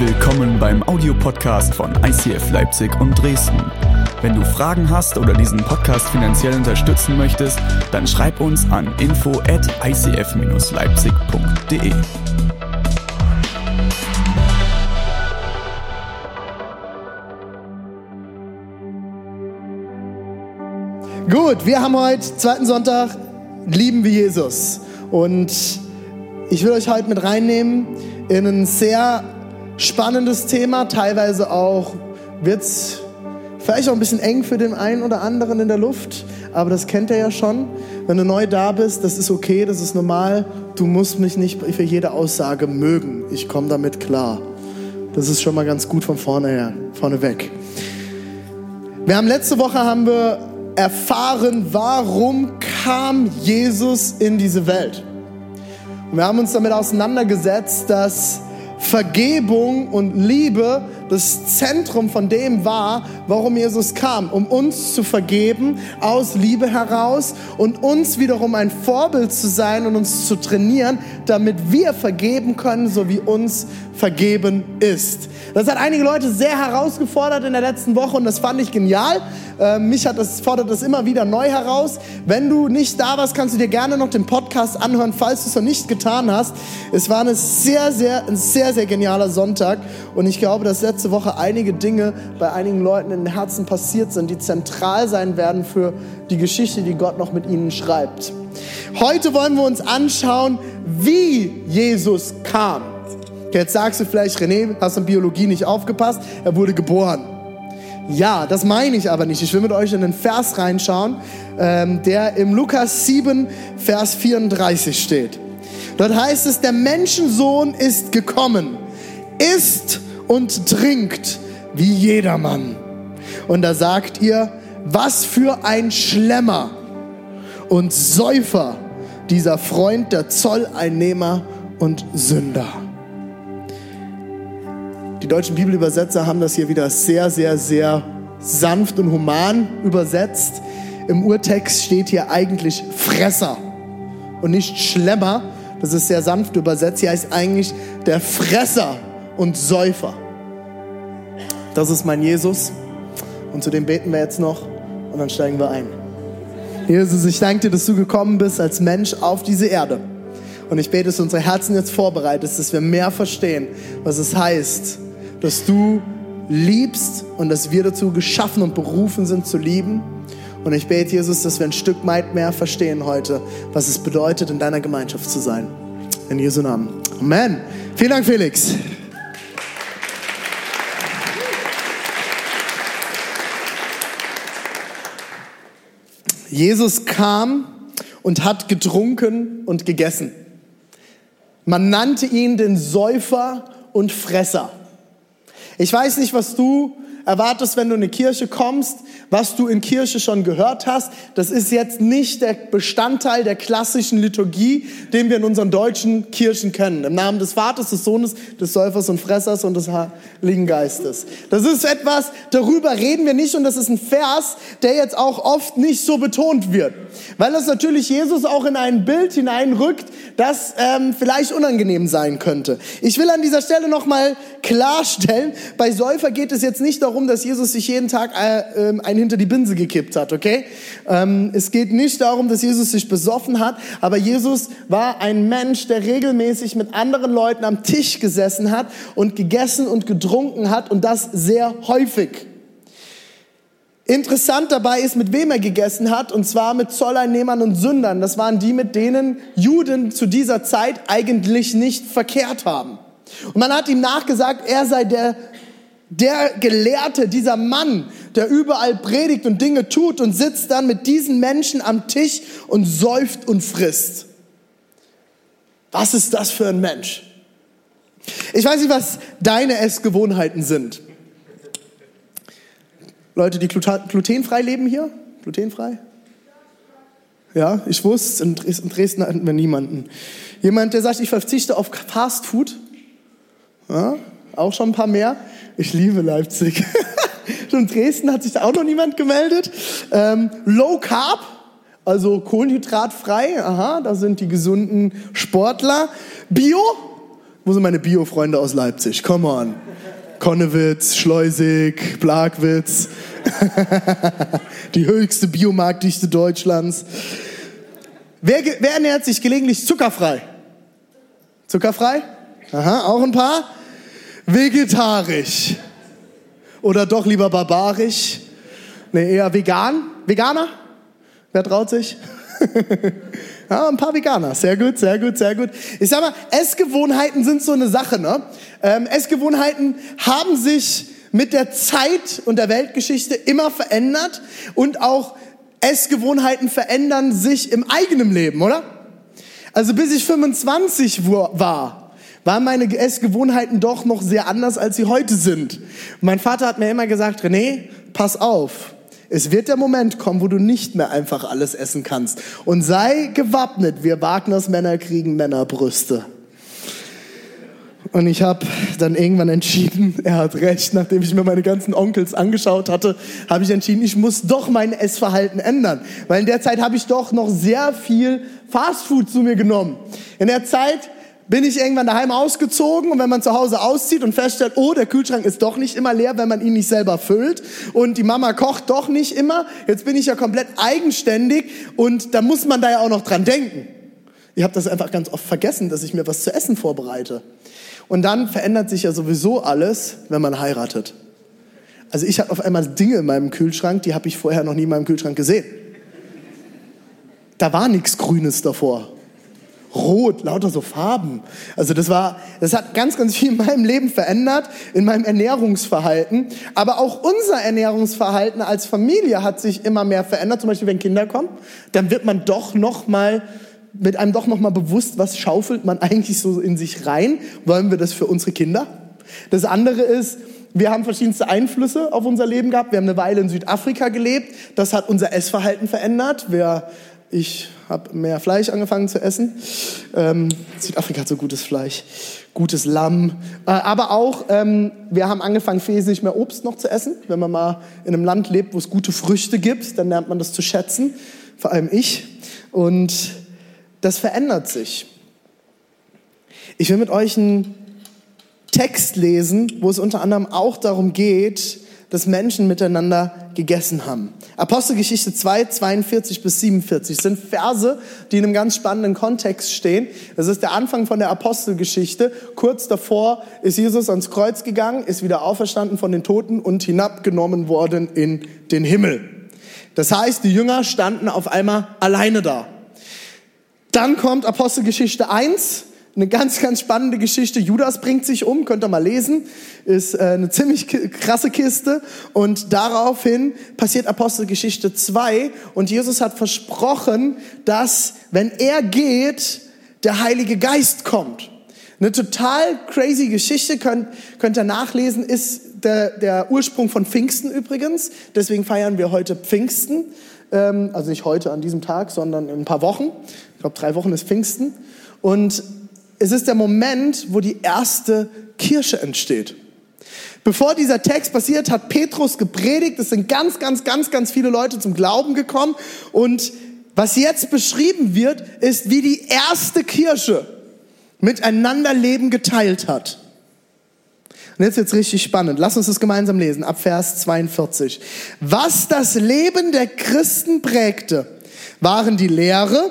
Willkommen beim Audiopodcast von ICF Leipzig und Dresden. Wenn du Fragen hast oder diesen Podcast finanziell unterstützen möchtest, dann schreib uns an info at icf-leipzig.de. Gut, wir haben heute zweiten Sonntag, lieben wir Jesus. Und ich will euch heute mit reinnehmen in ein sehr spannendes Thema. Teilweise auch wird es vielleicht auch ein bisschen eng für den einen oder anderen in der Luft, aber das kennt ihr ja schon. Wenn du neu da bist, das ist okay, das ist normal. Du musst mich nicht für jede Aussage mögen. Ich komme damit klar. Das ist schon mal ganz gut von vorne her, vorne weg. Wir haben letzte Woche haben wir erfahren, warum kam Jesus in diese Welt. Und wir haben uns damit auseinandergesetzt, dass Vergebung und Liebe das Zentrum von dem war, warum Jesus kam, um uns zu vergeben aus Liebe heraus und uns wiederum ein Vorbild zu sein und uns zu trainieren, damit wir vergeben können, so wie uns vergeben ist. Das hat einige Leute sehr herausgefordert in der letzten Woche und das fand ich genial. Äh, mich hat das, fordert das immer wieder neu heraus. Wenn du nicht da warst, kannst du dir gerne noch den Podcast anhören, falls du es noch nicht getan hast. Es war eine sehr, sehr, ein sehr, sehr genialer Sonntag und ich glaube, dass letzte Woche einige Dinge bei einigen Leuten in den Herzen passiert sind, die zentral sein werden für die Geschichte, die Gott noch mit ihnen schreibt. Heute wollen wir uns anschauen, wie Jesus kam. Jetzt sagst du vielleicht, René, hast du in Biologie nicht aufgepasst? Er wurde geboren. Ja, das meine ich aber nicht. Ich will mit euch in den Vers reinschauen, ähm, der im Lukas 7, Vers 34 steht. Dort heißt es, der Menschensohn ist gekommen, isst und trinkt wie jedermann. Und da sagt ihr, was für ein Schlemmer und Säufer, dieser Freund der Zolleinnehmer und Sünder. Die deutschen Bibelübersetzer haben das hier wieder sehr, sehr, sehr sanft und human übersetzt. Im Urtext steht hier eigentlich Fresser und nicht Schlemmer. Das ist sehr sanft übersetzt. Hier heißt eigentlich der Fresser und Säufer. Das ist mein Jesus. Und zu dem beten wir jetzt noch und dann steigen wir ein. Jesus, ich danke dir, dass du gekommen bist als Mensch auf diese Erde. Und ich bete, dass unsere Herzen jetzt vorbereitest, dass wir mehr verstehen, was es heißt, dass du liebst und dass wir dazu geschaffen und berufen sind zu lieben. Und ich bete, Jesus, dass wir ein Stück weit mehr verstehen heute, was es bedeutet, in deiner Gemeinschaft zu sein. In Jesu Namen. Amen. Vielen Dank, Felix. Jesus kam und hat getrunken und gegessen. Man nannte ihn den Säufer und Fresser. Ich weiß nicht, was du erwartest, wenn du in eine Kirche kommst, was du in Kirche schon gehört hast. Das ist jetzt nicht der Bestandteil der klassischen Liturgie, den wir in unseren deutschen Kirchen kennen. Im Namen des Vaters, des Sohnes, des Säufers und Fressers und des Heiligen Geistes. Das ist etwas, darüber reden wir nicht und das ist ein Vers, der jetzt auch oft nicht so betont wird. Weil das natürlich Jesus auch in ein Bild hineinrückt, das ähm, vielleicht unangenehm sein könnte. Ich will an dieser Stelle nochmal klarstellen, bei Säufer geht es jetzt nicht darum, dass Jesus sich jeden Tag äh, äh, einen hinter die Binse gekippt hat, okay? Ähm, es geht nicht darum, dass Jesus sich besoffen hat, aber Jesus war ein Mensch, der regelmäßig mit anderen Leuten am Tisch gesessen hat und gegessen und getrunken hat und das sehr häufig. Interessant dabei ist, mit wem er gegessen hat, und zwar mit Zolleinnehmern und Sündern. Das waren die, mit denen Juden zu dieser Zeit eigentlich nicht verkehrt haben. Und man hat ihm nachgesagt, er sei der, der Gelehrte, dieser Mann, der überall predigt und Dinge tut und sitzt dann mit diesen Menschen am Tisch und säuft und frisst. Was ist das für ein Mensch? Ich weiß nicht, was deine Essgewohnheiten sind. Leute, die glutenfrei leben hier? Glutenfrei? Ja, ich wusste, in Dresden hatten wir niemanden. Jemand, der sagt, ich verzichte auf Fast Food. Ja, auch schon ein paar mehr. Ich liebe Leipzig. in Dresden hat sich da auch noch niemand gemeldet. Ähm, Low Carb, also kohlenhydratfrei. Aha, da sind die gesunden Sportler. Bio, Wo sind meine Bio-Freunde aus Leipzig? Come on. Konnewitz, Schleusig, Blagwitz. Die höchste Biomarktdichte Deutschlands. Wer, wer ernährt sich gelegentlich zuckerfrei? Zuckerfrei? Aha, auch ein paar. Vegetarisch. Oder doch lieber barbarisch? Nee, eher vegan. Veganer? Wer traut sich? ja, ein paar Veganer. Sehr gut, sehr gut, sehr gut. Ich sag mal, Essgewohnheiten sind so eine Sache, ne? Ähm, Essgewohnheiten haben sich mit der Zeit und der Weltgeschichte immer verändert und auch Essgewohnheiten verändern sich im eigenen Leben, oder? Also bis ich 25 war, waren meine Essgewohnheiten doch noch sehr anders, als sie heute sind. Mein Vater hat mir immer gesagt, René, pass auf. Es wird der Moment kommen, wo du nicht mehr einfach alles essen kannst. Und sei gewappnet, wir Wagners Männer kriegen Männerbrüste. Und ich habe dann irgendwann entschieden, er hat recht, nachdem ich mir meine ganzen Onkels angeschaut hatte, habe ich entschieden, ich muss doch mein Essverhalten ändern. Weil in der Zeit habe ich doch noch sehr viel Fastfood zu mir genommen. In der Zeit bin ich irgendwann daheim ausgezogen und wenn man zu Hause auszieht und feststellt, oh, der Kühlschrank ist doch nicht immer leer, wenn man ihn nicht selber füllt und die Mama kocht doch nicht immer, jetzt bin ich ja komplett eigenständig und da muss man da ja auch noch dran denken. Ich habe das einfach ganz oft vergessen, dass ich mir was zu essen vorbereite. Und dann verändert sich ja sowieso alles, wenn man heiratet. Also ich habe auf einmal Dinge in meinem Kühlschrank, die habe ich vorher noch nie in meinem Kühlschrank gesehen. Da war nichts Grünes davor. Rot, lauter so Farben. Also das war, das hat ganz, ganz viel in meinem Leben verändert, in meinem Ernährungsverhalten. Aber auch unser Ernährungsverhalten als Familie hat sich immer mehr verändert. Zum Beispiel, wenn Kinder kommen, dann wird man doch noch mal mit einem doch noch mal bewusst, was schaufelt man eigentlich so in sich rein? Wollen wir das für unsere Kinder? Das andere ist, wir haben verschiedenste Einflüsse auf unser Leben gehabt. Wir haben eine Weile in Südafrika gelebt. Das hat unser Essverhalten verändert. Wir, ich habe mehr Fleisch angefangen zu essen. Ähm, Südafrika hat so gutes Fleisch, gutes Lamm. Äh, aber auch, ähm, wir haben angefangen, wesentlich mehr Obst noch zu essen. Wenn man mal in einem Land lebt, wo es gute Früchte gibt, dann lernt man das zu schätzen. Vor allem ich. Und das verändert sich. Ich will mit euch einen Text lesen, wo es unter anderem auch darum geht, dass Menschen miteinander gegessen haben. Apostelgeschichte 2, 42 bis 47 sind Verse, die in einem ganz spannenden Kontext stehen. Das ist der Anfang von der Apostelgeschichte. Kurz davor ist Jesus ans Kreuz gegangen, ist wieder auferstanden von den Toten und hinabgenommen worden in den Himmel. Das heißt, die Jünger standen auf einmal alleine da. Dann kommt Apostelgeschichte 1, eine ganz, ganz spannende Geschichte. Judas bringt sich um, könnt ihr mal lesen. Ist äh, eine ziemlich krasse Kiste. Und daraufhin passiert Apostelgeschichte 2. Und Jesus hat versprochen, dass, wenn er geht, der Heilige Geist kommt. Eine total crazy Geschichte, könnt, könnt ihr nachlesen, ist der, der Ursprung von Pfingsten übrigens. Deswegen feiern wir heute Pfingsten. Ähm, also nicht heute an diesem Tag, sondern in ein paar Wochen. Ich glaube, drei Wochen ist Pfingsten. Und es ist der Moment, wo die erste Kirche entsteht. Bevor dieser Text passiert, hat Petrus gepredigt. Es sind ganz, ganz, ganz, ganz viele Leute zum Glauben gekommen. Und was jetzt beschrieben wird, ist, wie die erste Kirche miteinander Leben geteilt hat. Und jetzt wird's richtig spannend. Lass uns das gemeinsam lesen, ab Vers 42. Was das Leben der Christen prägte, waren die Lehre,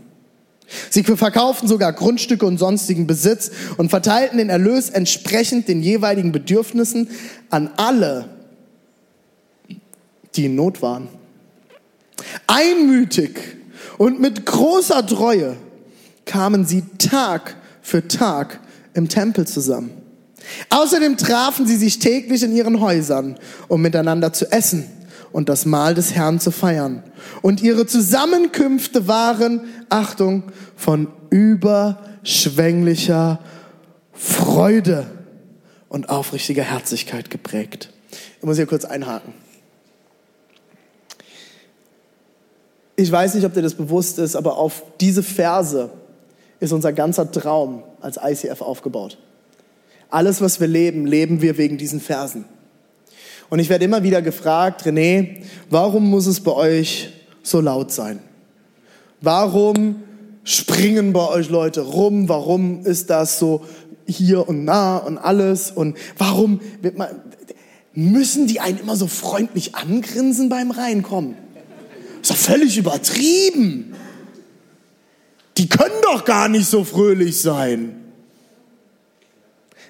Sie verkauften sogar Grundstücke und sonstigen Besitz und verteilten den Erlös entsprechend den jeweiligen Bedürfnissen an alle, die in Not waren. Einmütig und mit großer Treue kamen sie Tag für Tag im Tempel zusammen. Außerdem trafen sie sich täglich in ihren Häusern, um miteinander zu essen und das Mahl des Herrn zu feiern. Und ihre Zusammenkünfte waren, Achtung, von überschwänglicher Freude und aufrichtiger Herzlichkeit geprägt. Ich muss hier kurz einhaken. Ich weiß nicht, ob dir das bewusst ist, aber auf diese Verse ist unser ganzer Traum als ICF aufgebaut. Alles, was wir leben, leben wir wegen diesen Versen. Und ich werde immer wieder gefragt, René, warum muss es bei euch so laut sein? Warum springen bei euch Leute rum? Warum ist das so hier und nah und alles? Und warum man, müssen die einen immer so freundlich angrinsen beim Reinkommen? Ist doch völlig übertrieben. Die können doch gar nicht so fröhlich sein.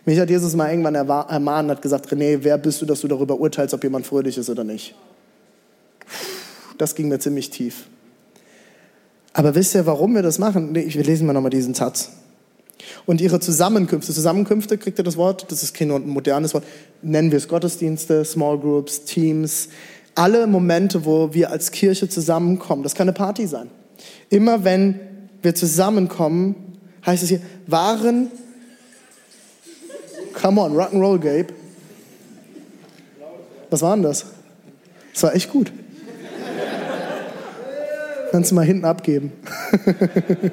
Mich hat Jesus mal irgendwann ermahnt und hat gesagt, René, wer bist du, dass du darüber urteilst, ob jemand fröhlich ist oder nicht? Das ging mir ziemlich tief. Aber wisst ihr, warum wir das machen? Nee, wir lesen mal nochmal diesen Satz. Und ihre Zusammenkünfte, Zusammenkünfte, kriegt ihr das Wort? Das ist kein modernes Wort. Nennen wir es Gottesdienste, Small Groups, Teams. Alle Momente, wo wir als Kirche zusammenkommen. Das kann eine Party sein. Immer wenn wir zusammenkommen, heißt es hier, waren, come on, Rock'n'Roll, Gabe. Was war denn das? Das war echt gut. Kannst du mal hinten abgeben.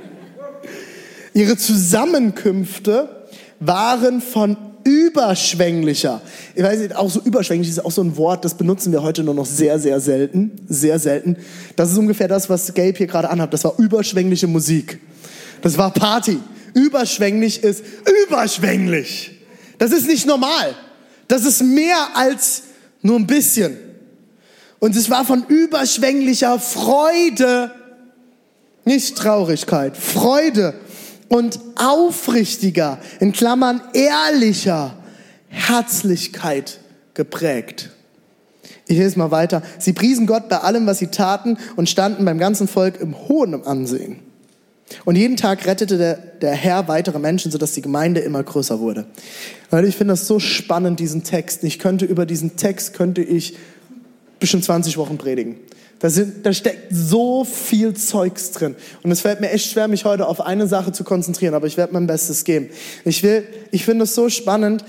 Ihre Zusammenkünfte waren von überschwänglicher. Ich weiß nicht, auch so überschwänglich ist auch so ein Wort, das benutzen wir heute nur noch sehr, sehr selten. Sehr selten. Das ist ungefähr das, was Gabe hier gerade anhat. Das war überschwängliche Musik. Das war Party. Überschwänglich ist überschwänglich. Das ist nicht normal. Das ist mehr als nur ein bisschen. Und es war von überschwänglicher Freude, nicht Traurigkeit, Freude und aufrichtiger, in Klammern ehrlicher Herzlichkeit geprägt. Ich lese mal weiter. Sie priesen Gott bei allem, was sie taten und standen beim ganzen Volk im hohen Ansehen. Und jeden Tag rettete der, der Herr weitere Menschen, sodass die Gemeinde immer größer wurde. Weil ich finde das so spannend, diesen Text. Ich könnte über diesen Text, könnte ich bestimmt 20 Wochen predigen. Da, sind, da steckt so viel Zeugs drin. Und es fällt mir echt schwer, mich heute auf eine Sache zu konzentrieren, aber ich werde mein Bestes geben. Ich, will, ich finde es so spannend.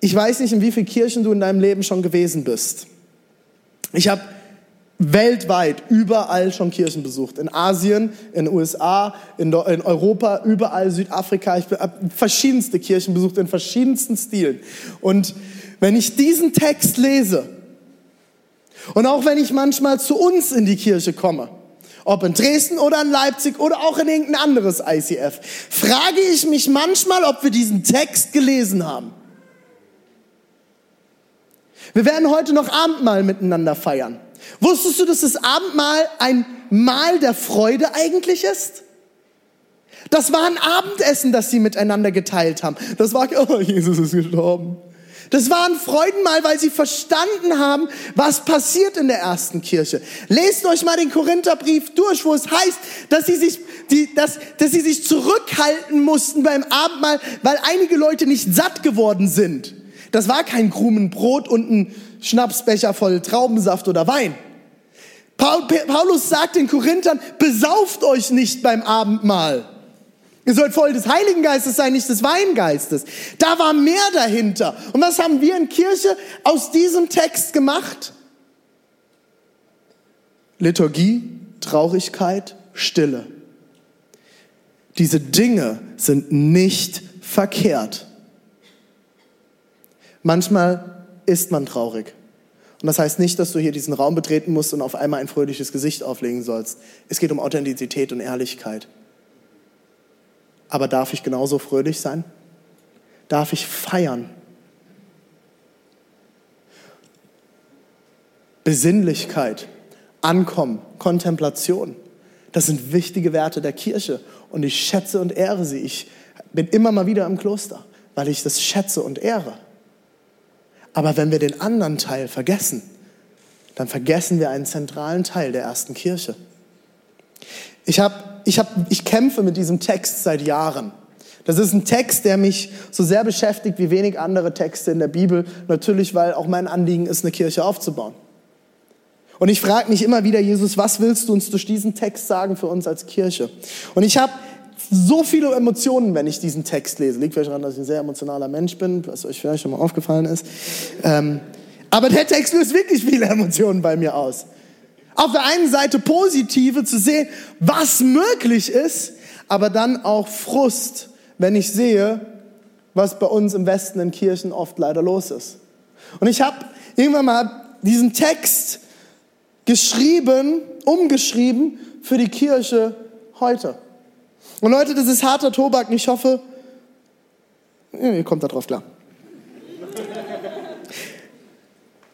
Ich weiß nicht, in wie vielen Kirchen du in deinem Leben schon gewesen bist. Ich habe weltweit überall schon Kirchen besucht. In Asien, in den USA, in, in Europa, überall Südafrika. Ich habe verschiedenste Kirchen besucht in verschiedensten Stilen. Und wenn ich diesen Text lese, und auch wenn ich manchmal zu uns in die Kirche komme, ob in Dresden oder in Leipzig oder auch in irgendein anderes ICF, frage ich mich manchmal, ob wir diesen Text gelesen haben. Wir werden heute noch Abendmahl miteinander feiern. Wusstest du, dass das Abendmahl ein Mahl der Freude eigentlich ist? Das war ein Abendessen, das sie miteinander geteilt haben. Das war, oh, Jesus ist gestorben. Das war ein Freudenmahl, weil sie verstanden haben, was passiert in der ersten Kirche. Lest euch mal den Korintherbrief durch, wo es heißt, dass sie sich, die, dass, dass sie sich zurückhalten mussten beim Abendmahl, weil einige Leute nicht satt geworden sind. Das war kein Krumenbrot und ein Schnapsbecher voll Traubensaft oder Wein. Paulus sagt den Korinthern, besauft euch nicht beim Abendmahl. Ihr sollt voll des Heiligen Geistes sein, nicht des Weingeistes. Da war mehr dahinter. Und was haben wir in Kirche aus diesem Text gemacht? Liturgie, Traurigkeit, Stille. Diese Dinge sind nicht verkehrt. Manchmal ist man traurig. Und das heißt nicht, dass du hier diesen Raum betreten musst und auf einmal ein fröhliches Gesicht auflegen sollst. Es geht um Authentizität und Ehrlichkeit. Aber darf ich genauso fröhlich sein? Darf ich feiern? Besinnlichkeit, Ankommen, Kontemplation, das sind wichtige Werte der Kirche und ich schätze und ehre sie. Ich bin immer mal wieder im Kloster, weil ich das schätze und ehre. Aber wenn wir den anderen Teil vergessen, dann vergessen wir einen zentralen Teil der ersten Kirche. Ich, hab, ich, hab, ich kämpfe mit diesem Text seit Jahren. Das ist ein Text, der mich so sehr beschäftigt wie wenig andere Texte in der Bibel. Natürlich, weil auch mein Anliegen ist, eine Kirche aufzubauen. Und ich frage mich immer wieder, Jesus, was willst du uns durch diesen Text sagen für uns als Kirche? Und ich habe so viele Emotionen, wenn ich diesen Text lese. Liegt vielleicht daran, dass ich ein sehr emotionaler Mensch bin, was euch vielleicht schon mal aufgefallen ist. Ähm, Aber der Text löst wirklich viele Emotionen bei mir aus. Auf der einen Seite positive zu sehen, was möglich ist, aber dann auch Frust, wenn ich sehe, was bei uns im Westen in Kirchen oft leider los ist. Und ich habe irgendwann mal diesen Text geschrieben, umgeschrieben für die Kirche heute. Und Leute, das ist harter Tobak und ich hoffe, ihr kommt da drauf klar.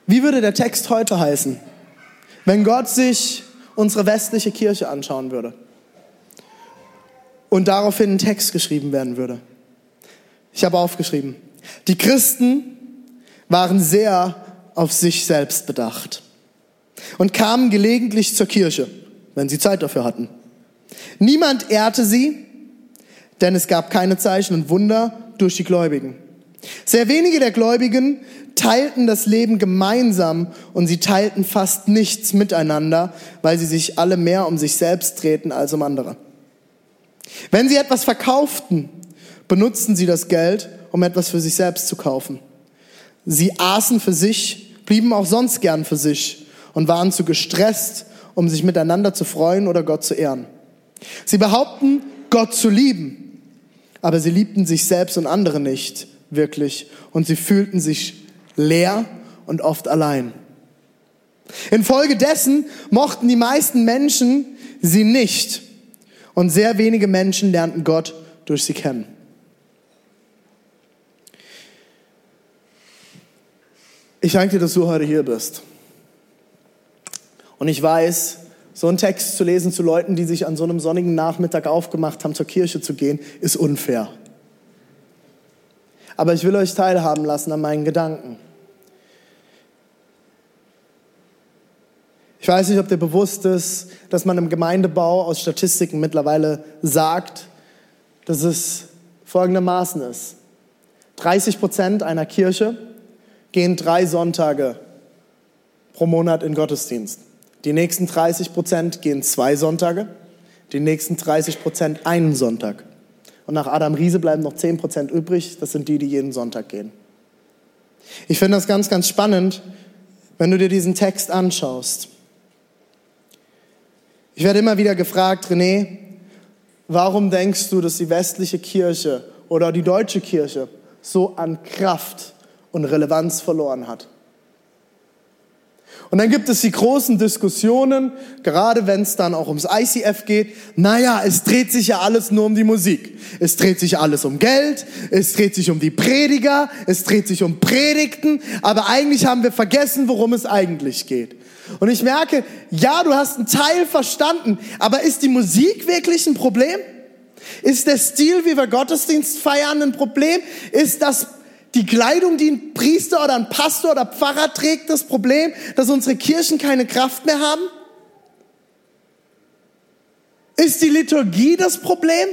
Wie würde der Text heute heißen, wenn Gott sich unsere westliche Kirche anschauen würde und daraufhin ein Text geschrieben werden würde? Ich habe aufgeschrieben, die Christen waren sehr auf sich selbst bedacht und kamen gelegentlich zur Kirche, wenn sie Zeit dafür hatten. Niemand ehrte sie, denn es gab keine Zeichen und Wunder durch die Gläubigen. Sehr wenige der Gläubigen teilten das Leben gemeinsam und sie teilten fast nichts miteinander, weil sie sich alle mehr um sich selbst drehten als um andere. Wenn sie etwas verkauften, benutzten sie das Geld, um etwas für sich selbst zu kaufen. Sie aßen für sich, blieben auch sonst gern für sich und waren zu gestresst, um sich miteinander zu freuen oder Gott zu ehren. Sie behaupten, Gott zu lieben, aber sie liebten sich selbst und andere nicht wirklich und sie fühlten sich leer und oft allein. Infolgedessen mochten die meisten Menschen sie nicht und sehr wenige Menschen lernten Gott durch sie kennen. Ich danke dir, dass du heute hier bist. Und ich weiß, so einen Text zu lesen zu Leuten, die sich an so einem sonnigen Nachmittag aufgemacht haben, zur Kirche zu gehen, ist unfair. Aber ich will euch teilhaben lassen an meinen Gedanken. Ich weiß nicht, ob dir bewusst ist, dass man im Gemeindebau aus Statistiken mittlerweile sagt, dass es folgendermaßen ist. 30 Prozent einer Kirche gehen drei Sonntage pro Monat in Gottesdienst. Die nächsten 30 Prozent gehen zwei Sonntage, die nächsten 30 Prozent einen Sonntag. Und nach Adam Riese bleiben noch 10 Prozent übrig, das sind die, die jeden Sonntag gehen. Ich finde das ganz, ganz spannend, wenn du dir diesen Text anschaust. Ich werde immer wieder gefragt, René, warum denkst du, dass die westliche Kirche oder die deutsche Kirche so an Kraft und Relevanz verloren hat. Und dann gibt es die großen Diskussionen, gerade wenn es dann auch ums ICF geht. Naja, es dreht sich ja alles nur um die Musik. Es dreht sich alles um Geld, es dreht sich um die Prediger, es dreht sich um Predigten, aber eigentlich haben wir vergessen, worum es eigentlich geht. Und ich merke, ja, du hast einen Teil verstanden, aber ist die Musik wirklich ein Problem? Ist der Stil, wie wir Gottesdienst feiern, ein Problem? Ist das die Kleidung, die ein Priester oder ein Pastor oder Pfarrer trägt, das Problem, dass unsere Kirchen keine Kraft mehr haben? Ist die Liturgie das Problem?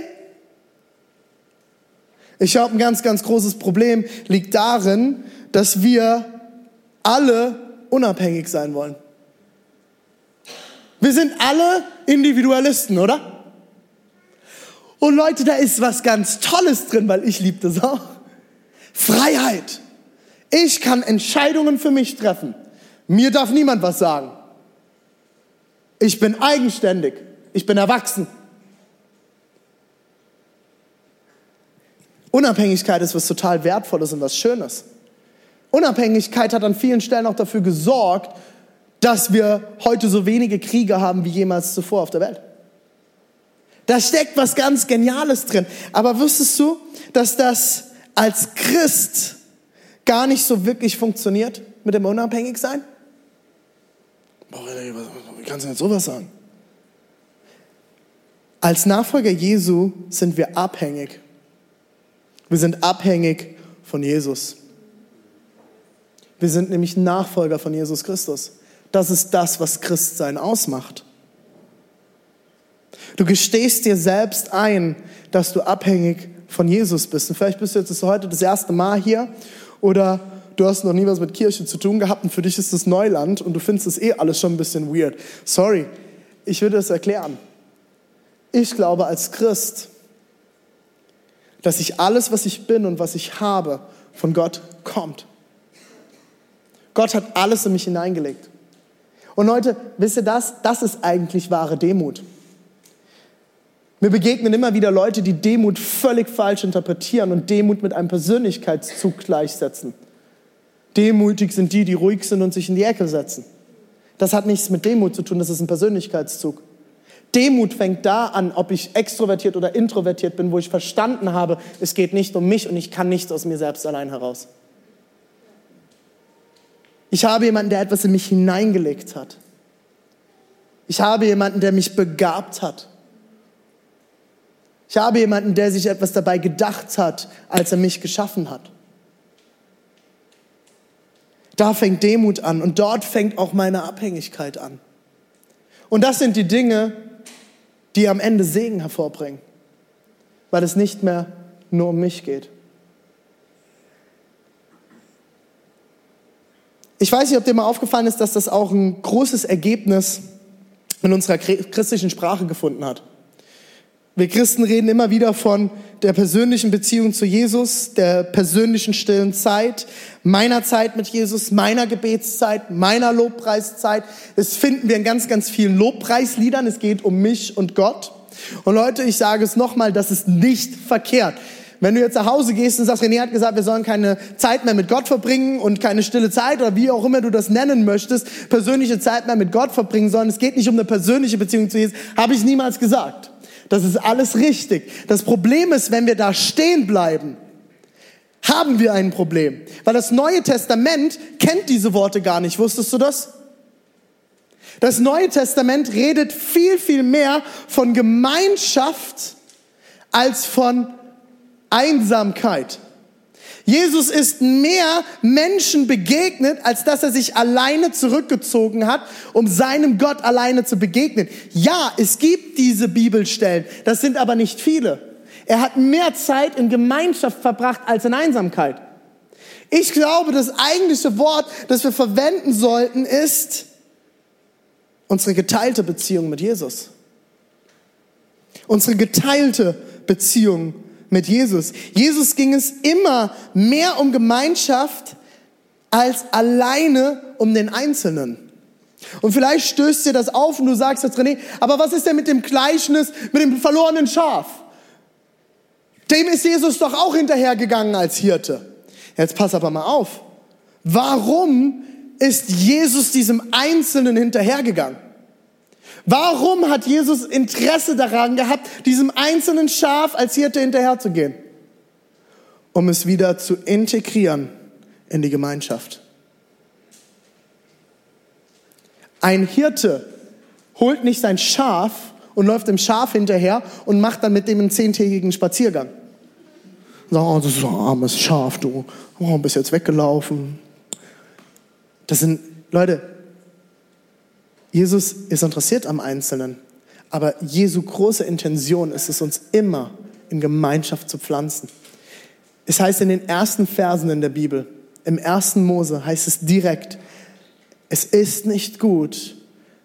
Ich glaube, ein ganz, ganz großes Problem liegt darin, dass wir alle unabhängig sein wollen. Wir sind alle Individualisten, oder? Und Leute, da ist was ganz Tolles drin, weil ich liebe das auch. Freiheit. Ich kann Entscheidungen für mich treffen. Mir darf niemand was sagen. Ich bin eigenständig. Ich bin erwachsen. Unabhängigkeit ist was total Wertvolles und was Schönes. Unabhängigkeit hat an vielen Stellen auch dafür gesorgt, dass wir heute so wenige Kriege haben wie jemals zuvor auf der Welt. Da steckt was ganz Geniales drin. Aber wüsstest du, dass das als Christ gar nicht so wirklich funktioniert mit dem Unabhängigsein? Wie kannst du denn sowas sagen? Als Nachfolger Jesu sind wir abhängig. Wir sind abhängig von Jesus. Wir sind nämlich Nachfolger von Jesus Christus. Das ist das, was Christsein ausmacht. Du gestehst dir selbst ein, dass du abhängig von Jesus bist. Und vielleicht bist du jetzt heute das erste Mal hier oder du hast noch nie was mit Kirche zu tun gehabt und für dich ist das Neuland und du findest das eh alles schon ein bisschen weird. Sorry, ich würde es erklären. Ich glaube als Christ, dass ich alles, was ich bin und was ich habe, von Gott kommt. Gott hat alles in mich hineingelegt. Und Leute, wisst ihr das? Das ist eigentlich wahre Demut. Mir begegnen immer wieder Leute, die Demut völlig falsch interpretieren und Demut mit einem Persönlichkeitszug gleichsetzen. Demütig sind die, die ruhig sind und sich in die Ecke setzen. Das hat nichts mit Demut zu tun, das ist ein Persönlichkeitszug. Demut fängt da an, ob ich extrovertiert oder introvertiert bin, wo ich verstanden habe, es geht nicht um mich und ich kann nichts aus mir selbst allein heraus. Ich habe jemanden, der etwas in mich hineingelegt hat. Ich habe jemanden, der mich begabt hat. Ich habe jemanden, der sich etwas dabei gedacht hat, als er mich geschaffen hat. Da fängt Demut an und dort fängt auch meine Abhängigkeit an. Und das sind die Dinge, die am Ende Segen hervorbringen, weil es nicht mehr nur um mich geht. Ich weiß nicht, ob dir mal aufgefallen ist, dass das auch ein großes Ergebnis in unserer christlichen Sprache gefunden hat. Wir Christen reden immer wieder von der persönlichen Beziehung zu Jesus, der persönlichen stillen Zeit, meiner Zeit mit Jesus, meiner Gebetszeit, meiner Lobpreiszeit. Das finden wir in ganz, ganz vielen Lobpreisliedern. Es geht um mich und Gott. Und Leute, ich sage es nochmal, das ist nicht verkehrt. Wenn du jetzt nach Hause gehst und sagst, René hat gesagt, wir sollen keine Zeit mehr mit Gott verbringen und keine stille Zeit oder wie auch immer du das nennen möchtest, persönliche Zeit mehr mit Gott verbringen, sondern es geht nicht um eine persönliche Beziehung zu Jesus, habe ich niemals gesagt. Das ist alles richtig. Das Problem ist, wenn wir da stehen bleiben, haben wir ein Problem. Weil das Neue Testament kennt diese Worte gar nicht. Wusstest du das? Das Neue Testament redet viel, viel mehr von Gemeinschaft als von Einsamkeit. Jesus ist mehr Menschen begegnet, als dass er sich alleine zurückgezogen hat, um seinem Gott alleine zu begegnen. Ja, es gibt diese Bibelstellen, das sind aber nicht viele. Er hat mehr Zeit in Gemeinschaft verbracht als in Einsamkeit. Ich glaube, das eigentliche Wort, das wir verwenden sollten, ist unsere geteilte Beziehung mit Jesus. Unsere geteilte Beziehung mit Jesus. Jesus ging es immer mehr um Gemeinschaft als alleine um den Einzelnen. Und vielleicht stößt dir das auf und du sagst jetzt, René, aber was ist denn mit dem Gleichnis, mit dem verlorenen Schaf? Dem ist Jesus doch auch hinterhergegangen als Hirte. Jetzt pass aber mal auf. Warum ist Jesus diesem Einzelnen hinterhergegangen? Warum hat Jesus Interesse daran gehabt, diesem einzelnen Schaf als Hirte hinterherzugehen? Um es wieder zu integrieren in die Gemeinschaft. Ein Hirte holt nicht sein Schaf und läuft dem Schaf hinterher und macht dann mit dem einen zehntägigen Spaziergang. Sagt, oh, das ist ein armes Schaf, du oh, bist jetzt weggelaufen. Das sind, Leute, Jesus ist interessiert am Einzelnen, aber Jesu große Intention ist es, uns immer in Gemeinschaft zu pflanzen. Es heißt in den ersten Versen in der Bibel, im ersten Mose heißt es direkt, es ist nicht gut,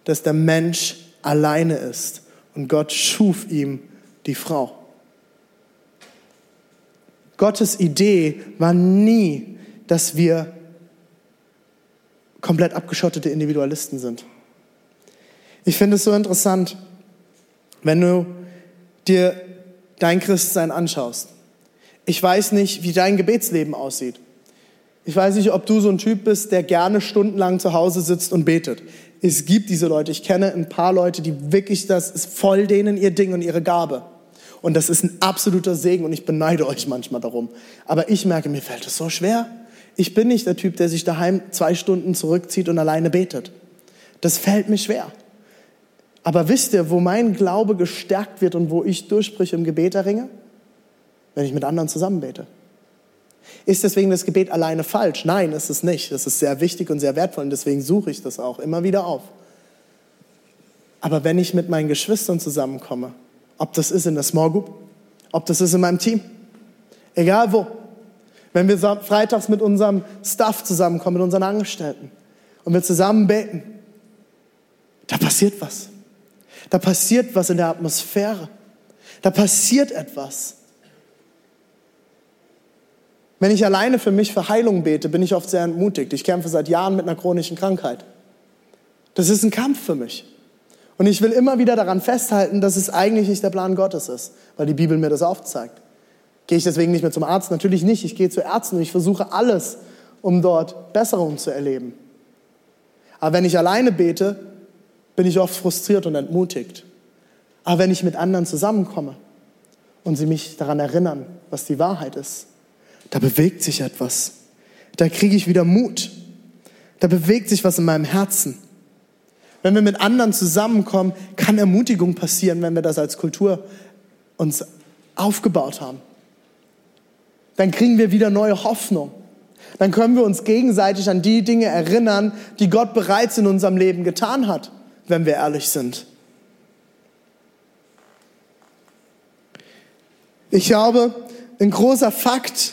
dass der Mensch alleine ist und Gott schuf ihm die Frau. Gottes Idee war nie, dass wir komplett abgeschottete Individualisten sind. Ich finde es so interessant, wenn du dir dein Christsein anschaust. Ich weiß nicht, wie dein Gebetsleben aussieht. Ich weiß nicht, ob du so ein Typ bist, der gerne stundenlang zu Hause sitzt und betet. Es gibt diese Leute. Ich kenne ein paar Leute, die wirklich, das ist voll denen ihr Ding und ihre Gabe. Und das ist ein absoluter Segen und ich beneide euch manchmal darum. Aber ich merke, mir fällt es so schwer. Ich bin nicht der Typ, der sich daheim zwei Stunden zurückzieht und alleine betet. Das fällt mir schwer. Aber wisst ihr, wo mein Glaube gestärkt wird und wo ich Durchbrüche im Gebet erringe? Wenn ich mit anderen zusammen bete. Ist deswegen das Gebet alleine falsch? Nein, ist es nicht. Es ist sehr wichtig und sehr wertvoll und deswegen suche ich das auch immer wieder auf. Aber wenn ich mit meinen Geschwistern zusammenkomme, ob das ist in der Small Group, ob das ist in meinem Team, egal wo, wenn wir freitags mit unserem Staff zusammenkommen, mit unseren Angestellten und wir zusammen beten, da passiert was. Da passiert was in der Atmosphäre. Da passiert etwas. Wenn ich alleine für mich für Heilung bete, bin ich oft sehr entmutigt. Ich kämpfe seit Jahren mit einer chronischen Krankheit. Das ist ein Kampf für mich. Und ich will immer wieder daran festhalten, dass es eigentlich nicht der Plan Gottes ist, weil die Bibel mir das aufzeigt. Gehe ich deswegen nicht mehr zum Arzt? Natürlich nicht. Ich gehe zu Ärzten und ich versuche alles, um dort Besserung zu erleben. Aber wenn ich alleine bete, bin ich oft frustriert und entmutigt. Aber wenn ich mit anderen zusammenkomme und sie mich daran erinnern, was die Wahrheit ist, da bewegt sich etwas. Da kriege ich wieder Mut. Da bewegt sich was in meinem Herzen. Wenn wir mit anderen zusammenkommen, kann Ermutigung passieren, wenn wir das als Kultur uns aufgebaut haben. Dann kriegen wir wieder neue Hoffnung. Dann können wir uns gegenseitig an die Dinge erinnern, die Gott bereits in unserem Leben getan hat, wenn wir ehrlich sind. Ich glaube, ein großer Fakt,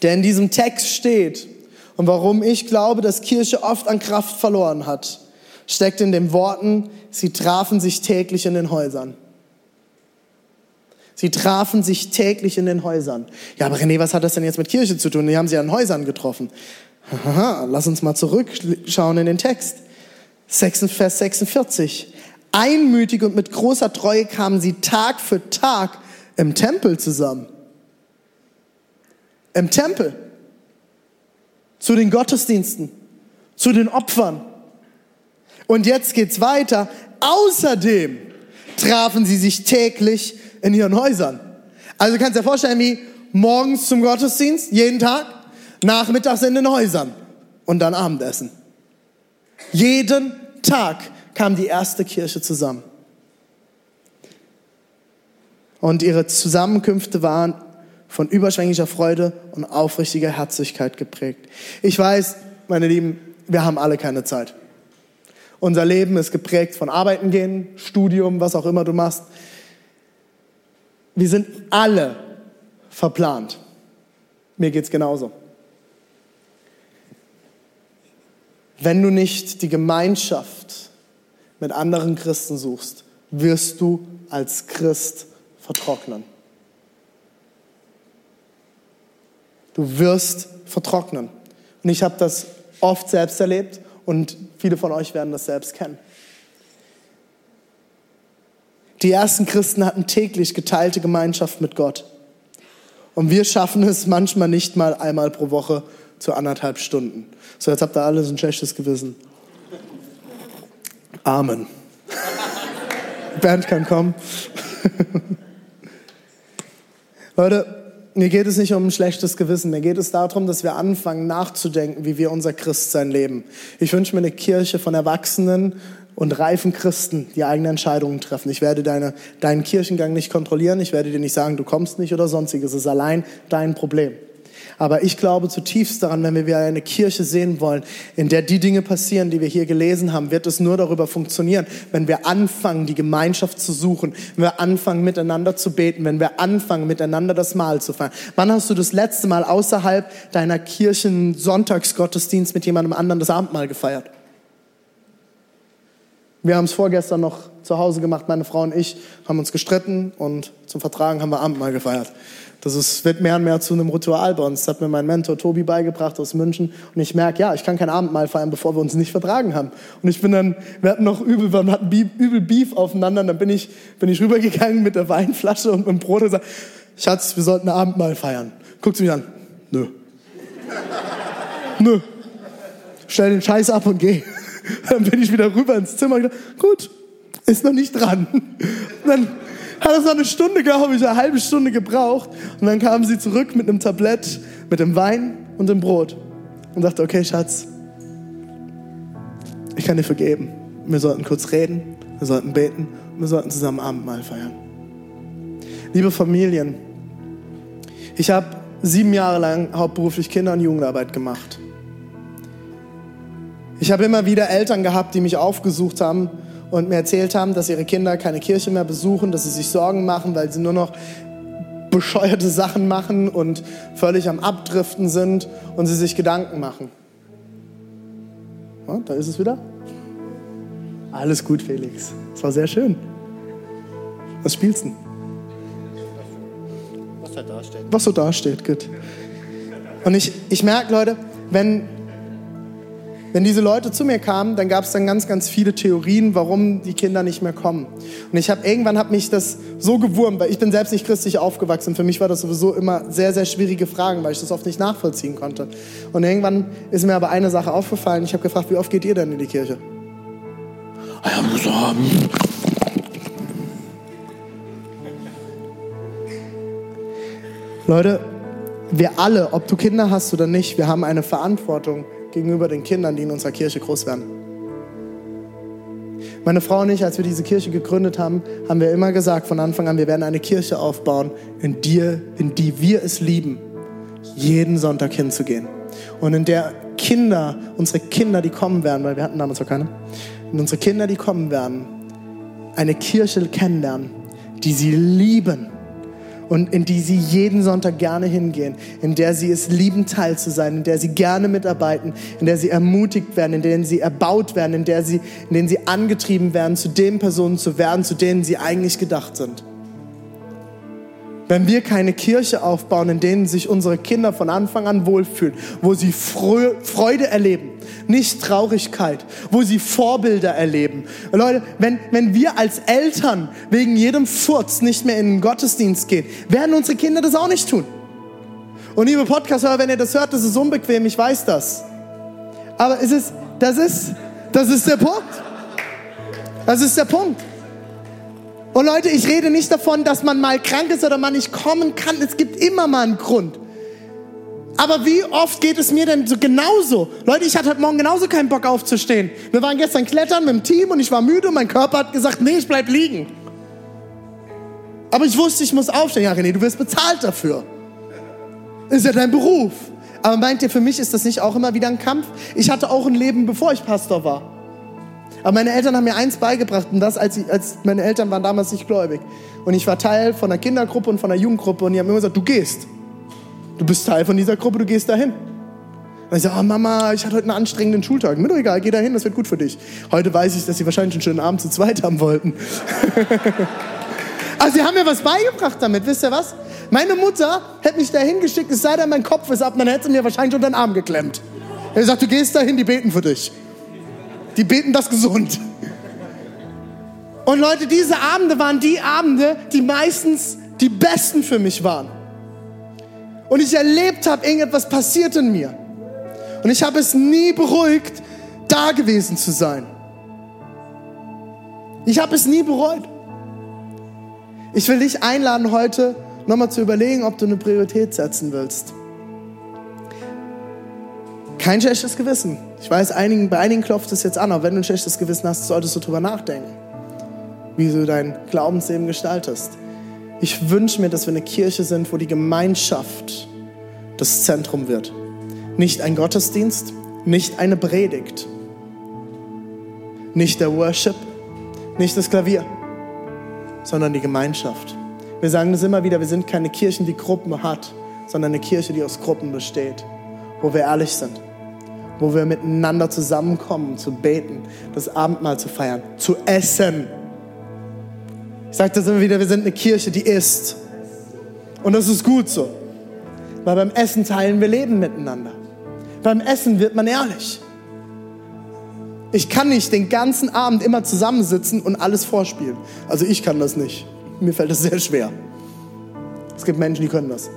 der in diesem Text steht und warum ich glaube, dass Kirche oft an Kraft verloren hat, steckt in den Worten, sie trafen sich täglich in den Häusern. Sie trafen sich täglich in den Häusern. Ja, aber René, was hat das denn jetzt mit Kirche zu tun? Die haben sie an Häusern getroffen. Aha, lass uns mal zurückschauen in den Text. Vers 46. Einmütig und mit großer Treue kamen sie Tag für Tag im Tempel zusammen. Im Tempel. Zu den Gottesdiensten. Zu den Opfern. Und jetzt geht's weiter. Außerdem trafen sie sich täglich in ihren Häusern. Also du kannst dir vorstellen, wie morgens zum Gottesdienst, jeden Tag, nachmittags in den Häusern und dann Abendessen. Jeden Tag kam die erste Kirche zusammen. Und ihre Zusammenkünfte waren von überschwänglicher Freude und aufrichtiger Herzlichkeit geprägt. Ich weiß, meine Lieben, wir haben alle keine Zeit. Unser Leben ist geprägt von Arbeiten gehen, Studium, was auch immer du machst. Wir sind alle verplant. Mir geht's genauso. Wenn du nicht die Gemeinschaft mit anderen Christen suchst, wirst du als Christ vertrocknen. Du wirst vertrocknen. Und ich habe das oft selbst erlebt und viele von euch werden das selbst kennen. Die ersten Christen hatten täglich geteilte Gemeinschaft mit Gott. Und wir schaffen es manchmal nicht mal einmal pro Woche zu anderthalb Stunden. So, jetzt habt ihr alle so ein schlechtes Gewissen. Amen. Bernd kann kommen. Leute, mir geht es nicht um ein schlechtes Gewissen. Mir geht es darum, dass wir anfangen nachzudenken, wie wir unser Christsein leben. Ich wünsche mir eine Kirche von Erwachsenen und reifen Christen, die eigene Entscheidungen treffen. Ich werde deine, deinen Kirchengang nicht kontrollieren. Ich werde dir nicht sagen, du kommst nicht oder sonstiges. Es ist allein dein Problem. Aber ich glaube zutiefst daran, wenn wir eine Kirche sehen wollen, in der die Dinge passieren, die wir hier gelesen haben, wird es nur darüber funktionieren, wenn wir anfangen, die Gemeinschaft zu suchen, wenn wir anfangen, miteinander zu beten, wenn wir anfangen, miteinander das Mahl zu feiern. Wann hast du das letzte Mal außerhalb deiner Kirchen Sonntagsgottesdienst mit jemandem anderen das Abendmahl gefeiert? Wir haben es vorgestern noch zu Hause gemacht, meine Frau und ich haben uns gestritten und zum Vertragen haben wir Abendmahl gefeiert. Das ist, wird mehr und mehr zu einem Ritual bei uns. Das hat mir mein Mentor Tobi beigebracht aus München. Und ich merke, ja, ich kann kein Abendmahl feiern, bevor wir uns nicht vertragen haben. Und ich bin dann, wir hatten noch übel, wir hatten übel Beef aufeinander. Und dann bin ich, bin ich rübergegangen mit der Weinflasche und mit dem Brot und gesagt, Schatz, wir sollten ein Abendmahl feiern. Guckt sie mich an. Nö. Nö. Stell den Scheiß ab und geh. Dann bin ich wieder rüber ins Zimmer und gesagt, gut, ist noch nicht dran. Und dann hat es noch eine Stunde, glaube ich, eine halbe Stunde gebraucht. Und dann kam sie zurück mit einem Tablett, mit dem Wein und dem Brot. Und sagte, okay, Schatz, ich kann dir vergeben. Wir sollten kurz reden, wir sollten beten und wir sollten zusammen Abendmahl feiern. Liebe Familien, ich habe sieben Jahre lang hauptberuflich Kinder- und Jugendarbeit gemacht. Ich habe immer wieder Eltern gehabt, die mich aufgesucht haben und mir erzählt haben, dass ihre Kinder keine Kirche mehr besuchen, dass sie sich Sorgen machen, weil sie nur noch bescheuerte Sachen machen und völlig am Abdriften sind und sie sich Gedanken machen. Ja, da ist es wieder. Alles gut, Felix. Es war sehr schön. Was spielst du? Was da dasteht. Was so dasteht, gut. Und ich, ich merke, Leute, wenn, wenn diese Leute zu mir kamen, dann gab es dann ganz, ganz viele Theorien, warum die Kinder nicht mehr kommen. Und ich habe irgendwann hat mich das so gewurmt, weil ich bin selbst nicht christlich aufgewachsen. Für mich war das sowieso immer sehr, sehr schwierige Fragen, weil ich das oft nicht nachvollziehen konnte. Und irgendwann ist mir aber eine Sache aufgefallen. Ich habe gefragt, wie oft geht ihr denn in die Kirche? Leute, wir alle, ob du Kinder hast oder nicht, wir haben eine Verantwortung gegenüber den Kindern, die in unserer Kirche groß werden. Meine Frau und ich, als wir diese Kirche gegründet haben, haben wir immer gesagt von Anfang an, wir werden eine Kirche aufbauen, in, dir, in die wir es lieben, jeden Sonntag hinzugehen. Und in der Kinder, unsere Kinder, die kommen werden, weil wir hatten damals noch keine, und unsere Kinder, die kommen werden, eine Kirche kennenlernen, die sie lieben und in die sie jeden Sonntag gerne hingehen, in der sie es lieben, Teil zu sein, in der sie gerne mitarbeiten, in der sie ermutigt werden, in der sie erbaut werden, in der sie, in denen sie angetrieben werden, zu den Personen zu werden, zu denen sie eigentlich gedacht sind. Wenn wir keine Kirche aufbauen, in denen sich unsere Kinder von Anfang an wohlfühlen, wo sie Freude erleben, nicht Traurigkeit, wo sie Vorbilder erleben. Leute, wenn, wenn wir als Eltern wegen jedem Furz nicht mehr in den Gottesdienst gehen, werden unsere Kinder das auch nicht tun. Und liebe Podcast-Hörer, wenn ihr das hört, das ist unbequem, ich weiß das. Aber es ist, das ist, das ist der Punkt. Das ist der Punkt. Und Leute, ich rede nicht davon, dass man mal krank ist oder man nicht kommen kann. Es gibt immer mal einen Grund. Aber wie oft geht es mir denn so genauso? Leute, ich hatte heute Morgen genauso keinen Bock aufzustehen. Wir waren gestern klettern mit dem Team und ich war müde und mein Körper hat gesagt, nee, ich bleib liegen. Aber ich wusste, ich muss aufstehen. Ja, René, du wirst bezahlt dafür. Ist ja dein Beruf. Aber meint ihr, für mich ist das nicht auch immer wieder ein Kampf? Ich hatte auch ein Leben, bevor ich Pastor war. Aber meine Eltern haben mir eins beigebracht und das, als, ich, als meine Eltern waren damals nicht gläubig. Und ich war Teil von einer Kindergruppe und von einer Jugendgruppe und die haben immer gesagt, du gehst. Du bist Teil von dieser Gruppe, du gehst dahin. Und ich sage, oh Mama, ich hatte heute einen anstrengenden Schultag. Mir doch egal, geh dahin, das wird gut für dich. Heute weiß ich, dass sie wahrscheinlich einen schönen Abend zu zweit haben wollten. also sie haben mir was beigebracht damit, wisst ihr was? Meine Mutter hätte mich dahin geschickt, es sei denn, mein Kopf ist ab, dann hätte sie mir wahrscheinlich unter den Arm geklemmt. Er sagt, du gehst dahin, die beten für dich. Die beten das gesund. Und Leute, diese Abende waren die Abende, die meistens die besten für mich waren. Und ich erlebt habe, irgendetwas passiert in mir. Und ich habe es nie beruhigt, da gewesen zu sein. Ich habe es nie bereut. Ich will dich einladen, heute nochmal zu überlegen, ob du eine Priorität setzen willst. Kein schlechtes Gewissen. Ich weiß, einigen, bei einigen klopft es jetzt an, aber wenn du ein schlechtes Gewissen hast, solltest du darüber nachdenken, wie du dein Glaubensleben gestaltest. Ich wünsche mir, dass wir eine Kirche sind, wo die Gemeinschaft das Zentrum wird. Nicht ein Gottesdienst, nicht eine Predigt, nicht der Worship, nicht das Klavier, sondern die Gemeinschaft. Wir sagen das immer wieder, wir sind keine Kirchen, die Gruppen hat, sondern eine Kirche, die aus Gruppen besteht, wo wir ehrlich sind wo wir miteinander zusammenkommen, zu beten, das Abendmahl zu feiern, zu essen. Ich sage das immer wieder, wir sind eine Kirche, die isst. Und das ist gut so. Weil beim Essen teilen wir Leben miteinander. Beim Essen wird man ehrlich. Ich kann nicht den ganzen Abend immer zusammensitzen und alles vorspielen. Also ich kann das nicht. Mir fällt das sehr schwer. Es gibt Menschen, die können das.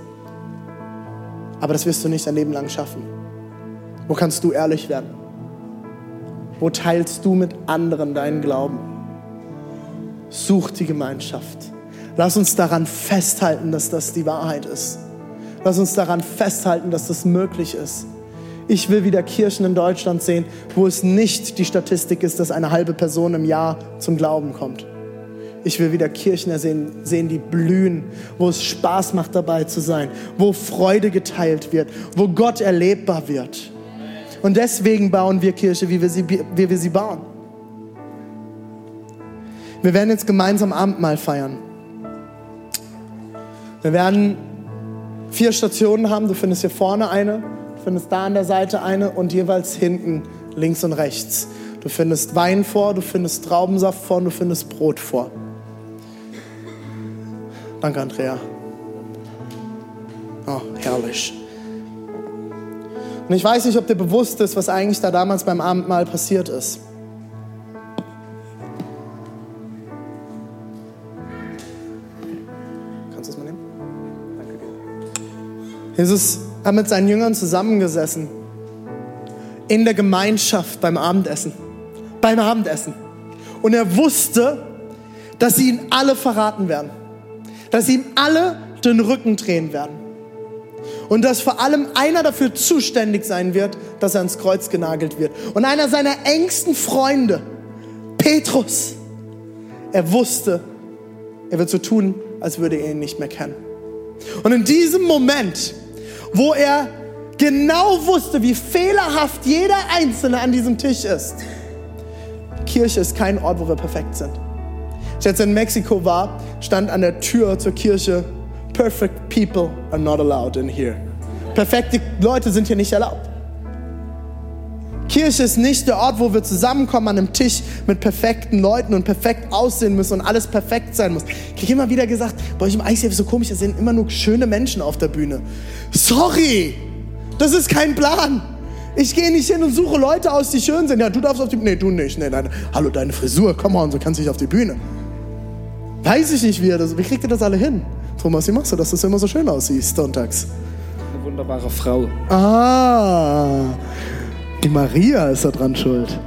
Aber das wirst du nicht dein Leben lang schaffen. Wo kannst du ehrlich werden? Wo teilst du mit anderen deinen Glauben? Such die Gemeinschaft. Lass uns daran festhalten, dass das die Wahrheit ist. Lass uns daran festhalten, dass das möglich ist. Ich will wieder Kirchen in Deutschland sehen, wo es nicht die Statistik ist, dass eine halbe Person im Jahr zum Glauben kommt. Ich will wieder Kirchen sehen, sehen, die blühen, wo es Spaß macht, dabei zu sein, wo Freude geteilt wird, wo Gott erlebbar wird. Und deswegen bauen wir Kirche, wie wir sie, wie wir sie bauen. Wir werden jetzt gemeinsam Abendmahl feiern. Wir werden vier Stationen haben. Du findest hier vorne eine, du findest da an der Seite eine und jeweils hinten links und rechts. Du findest Wein vor, du findest Traubensaft vor und du findest Brot vor. Danke, Andrea. Oh, herrlich. Und ich weiß nicht, ob dir bewusst ist, was eigentlich da damals beim Abendmahl passiert ist. Kannst du das mal nehmen? Danke dir. Jesus hat mit seinen Jüngern zusammengesessen. In der Gemeinschaft beim Abendessen. Beim Abendessen. Und er wusste, dass sie ihn alle verraten werden. Dass sie ihm alle den Rücken drehen werden. Und dass vor allem einer dafür zuständig sein wird, dass er ans Kreuz genagelt wird. Und einer seiner engsten Freunde, Petrus, er wusste, er wird so tun, als würde er ihn nicht mehr kennen. Und in diesem Moment, wo er genau wusste, wie fehlerhaft jeder Einzelne an diesem Tisch ist, Kirche ist kein Ort, wo wir perfekt sind. Als ich jetzt in Mexiko war, stand an der Tür zur Kirche Perfect people are not allowed in here. Perfekte Leute sind hier nicht erlaubt. Kirche ist nicht der Ort, wo wir zusammenkommen an einem Tisch mit perfekten Leuten und perfekt aussehen müssen und alles perfekt sein muss. Ich kriege immer wieder gesagt, bei euch im ICF ist so komisch, da sind immer nur schöne Menschen auf der Bühne. Sorry, das ist kein Plan. Ich gehe nicht hin und suche Leute aus, die schön sind. Ja, du darfst auf die Bühne. Nee, du nicht. Nee, nein. Hallo, deine Frisur, komm on, so kannst du nicht auf die Bühne. Weiß ich nicht, wie, ihr das, wie kriegt ihr das alle hin? Thomas, wie machst du, dass du immer so schön aussiehst sonntags? Eine wunderbare Frau. Ah, die Maria ist da dran schuld.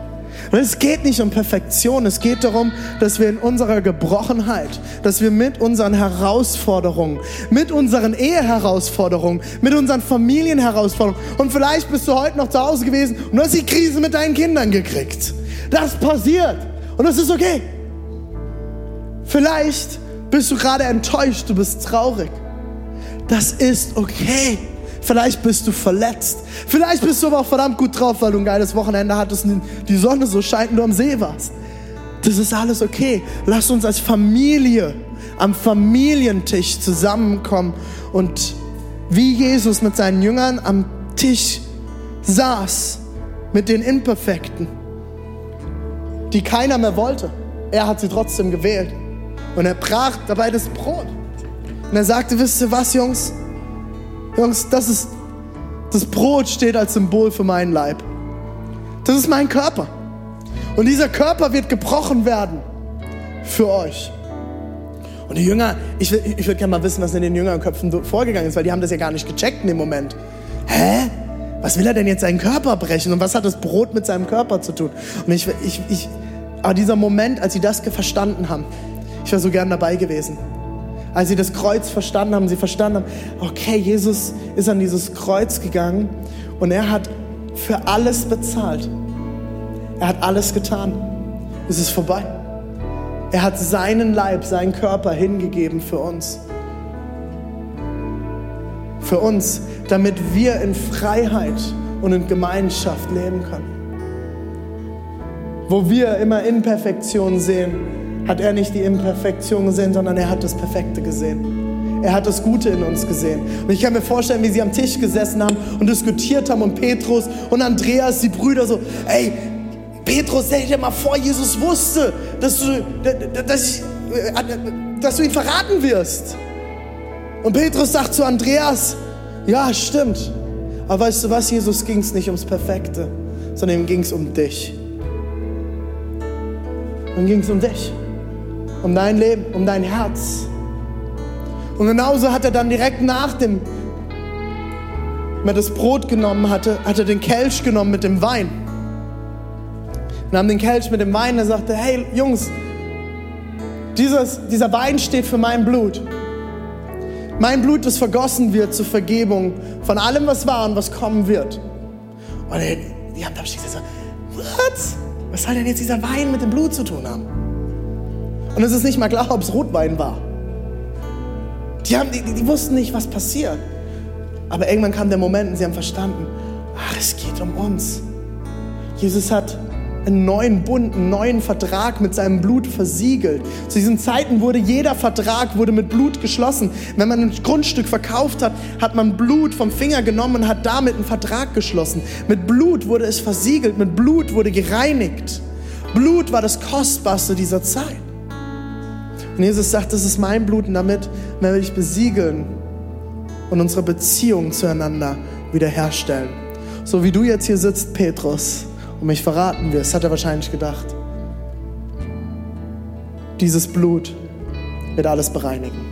Und es geht nicht um Perfektion, es geht darum, dass wir in unserer Gebrochenheit, dass wir mit unseren Herausforderungen, mit unseren Eheherausforderungen, mit unseren Familienherausforderungen und vielleicht bist du heute noch zu Hause gewesen und du hast die Krise mit deinen Kindern gekriegt. Das passiert und das ist okay. Vielleicht bist du gerade enttäuscht, du bist traurig. Das ist okay. Vielleicht bist du verletzt. Vielleicht bist du aber auch verdammt gut drauf, weil du ein geiles Wochenende hattest und die Sonne so scheint und du am See warst. Das ist alles okay. Lass uns als Familie am Familientisch zusammenkommen und wie Jesus mit seinen Jüngern am Tisch saß, mit den Imperfekten, die keiner mehr wollte. Er hat sie trotzdem gewählt. Und er brach dabei das Brot. Und er sagte, wisst ihr was, Jungs? Jungs, das ist, das Brot steht als Symbol für meinen Leib. Das ist mein Körper. Und dieser Körper wird gebrochen werden für euch. Und die Jünger, ich, ich würde gerne mal wissen, was in den Jüngerköpfen vorgegangen ist, weil die haben das ja gar nicht gecheckt in dem Moment. Hä? Was will er denn jetzt seinen Körper brechen? Und was hat das Brot mit seinem Körper zu tun? Und ich, ich, ich, aber dieser Moment, als sie das verstanden haben, ich wäre so gern dabei gewesen. Als sie das Kreuz verstanden haben, sie verstanden haben, okay, Jesus ist an dieses Kreuz gegangen und er hat für alles bezahlt. Er hat alles getan. Es ist vorbei. Er hat seinen Leib, seinen Körper hingegeben für uns. Für uns, damit wir in Freiheit und in Gemeinschaft leben können. Wo wir immer Imperfektion sehen, hat er nicht die Imperfektion gesehen, sondern er hat das Perfekte gesehen. Er hat das Gute in uns gesehen. Und ich kann mir vorstellen, wie sie am Tisch gesessen haben und diskutiert haben und Petrus und Andreas, die Brüder, so, ey, Petrus, stell dir mal vor, Jesus wusste, dass du, dass, ich, äh, dass du ihn verraten wirst. Und Petrus sagt zu Andreas, ja, stimmt. Aber weißt du was, Jesus ging es nicht ums Perfekte, sondern ihm ging es um dich. Dann ging es um dich um dein Leben, um dein Herz. Und genauso hat er dann direkt nach dem, wenn er das Brot genommen hatte, hat er den Kelch genommen mit dem Wein. Und haben den Kelch mit dem Wein, er sagte, hey Jungs, dieses, dieser Wein steht für mein Blut. Mein Blut, das vergossen wird zur Vergebung von allem, was war und was kommen wird. Und die haben da gesagt, was? Was soll denn jetzt dieser Wein mit dem Blut zu tun haben? Und es ist nicht mal klar, ob es Rotwein war. Die, haben, die, die wussten nicht, was passiert. Aber irgendwann kam der Moment und sie haben verstanden, ach, es geht um uns. Jesus hat einen neuen Bund, einen neuen Vertrag mit seinem Blut versiegelt. Zu diesen Zeiten wurde jeder Vertrag wurde mit Blut geschlossen. Wenn man ein Grundstück verkauft hat, hat man Blut vom Finger genommen und hat damit einen Vertrag geschlossen. Mit Blut wurde es versiegelt, mit Blut wurde gereinigt. Blut war das Kostbarste dieser Zeit. Und Jesus sagt, das ist mein Blut und damit werde ich besiegeln und unsere Beziehung zueinander wiederherstellen. so wie du jetzt hier sitzt, Petrus, und mich verraten wirst, hat er wahrscheinlich gedacht. Dieses Blut wird alles bereinigen.